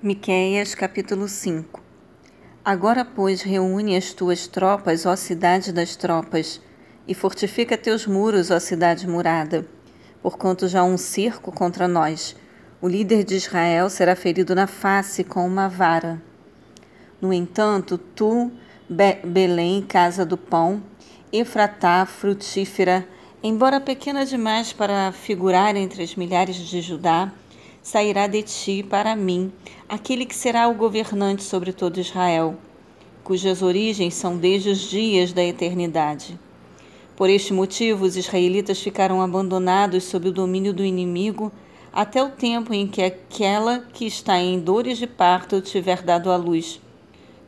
Miqueias capítulo 5 Agora, pois, reúne as tuas tropas, ó cidade das tropas, e fortifica teus muros, ó cidade murada, porquanto já há um cerco contra nós. O líder de Israel será ferido na face com uma vara. No entanto, tu, Be Belém, casa do pão, Efratá, frutífera, embora pequena demais para figurar entre as milhares de Judá, sairá de ti para mim aquele que será o governante sobre todo Israel, cujas origens são desde os dias da eternidade. Por este motivo, os israelitas ficaram abandonados sob o domínio do inimigo até o tempo em que aquela que está em dores de parto tiver dado à luz,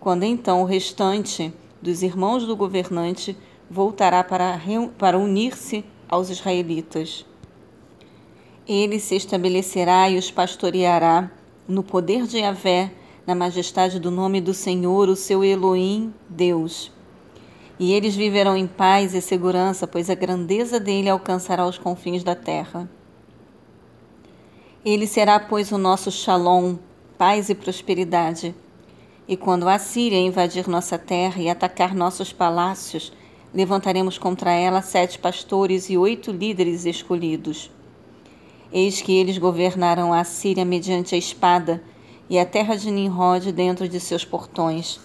quando então o restante dos irmãos do governante voltará para, para unir-se aos israelitas. Ele se estabelecerá e os pastoreará no poder de Yahvé, na majestade do nome do Senhor, o seu Elohim, Deus. E eles viverão em paz e segurança, pois a grandeza dele alcançará os confins da terra. Ele será, pois, o nosso shalom, paz e prosperidade. E quando a Síria invadir nossa terra e atacar nossos palácios, levantaremos contra ela sete pastores e oito líderes escolhidos. Eis que eles governarão a Síria mediante a espada e a terra de Nimrod dentro de seus portões.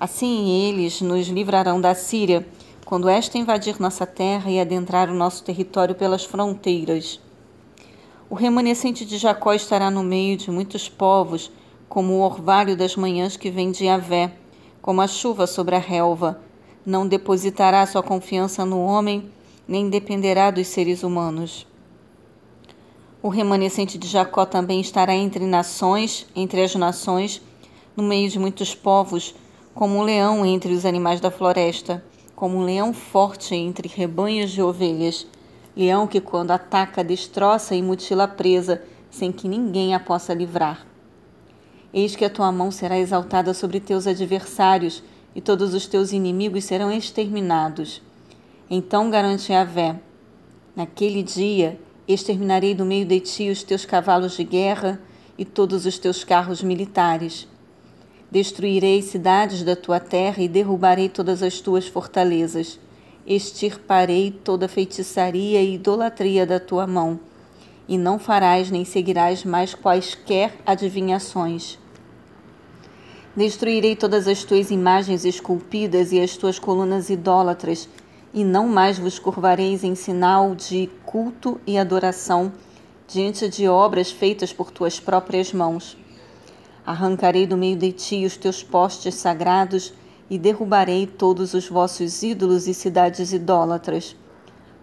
Assim eles nos livrarão da Síria quando esta invadir nossa terra e adentrar o nosso território pelas fronteiras. O remanescente de Jacó estará no meio de muitos povos, como o orvalho das manhãs que vem de Avé, como a chuva sobre a relva. Não depositará sua confiança no homem, nem dependerá dos seres humanos. O remanescente de Jacó também estará entre nações, entre as nações, no meio de muitos povos, como um leão entre os animais da floresta, como um leão forte entre rebanhos de ovelhas, leão que quando ataca destroça e mutila a presa, sem que ninguém a possa livrar. Eis que a tua mão será exaltada sobre teus adversários, e todos os teus inimigos serão exterminados. Então garante a Vé, naquele dia Exterminarei do meio de ti os teus cavalos de guerra e todos os teus carros militares. Destruirei cidades da tua terra e derrubarei todas as tuas fortalezas. Extirparei toda feitiçaria e idolatria da tua mão, e não farás nem seguirás mais quaisquer adivinhações. Destruirei todas as tuas imagens esculpidas e as tuas colunas idólatras, e não mais vos curvareis em sinal de culto e adoração diante de obras feitas por tuas próprias mãos. Arrancarei do meio de ti os teus postes sagrados e derrubarei todos os vossos ídolos e cidades idólatras.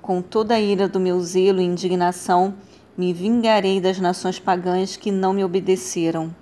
Com toda a ira do meu zelo e indignação, me vingarei das nações pagãs que não me obedeceram.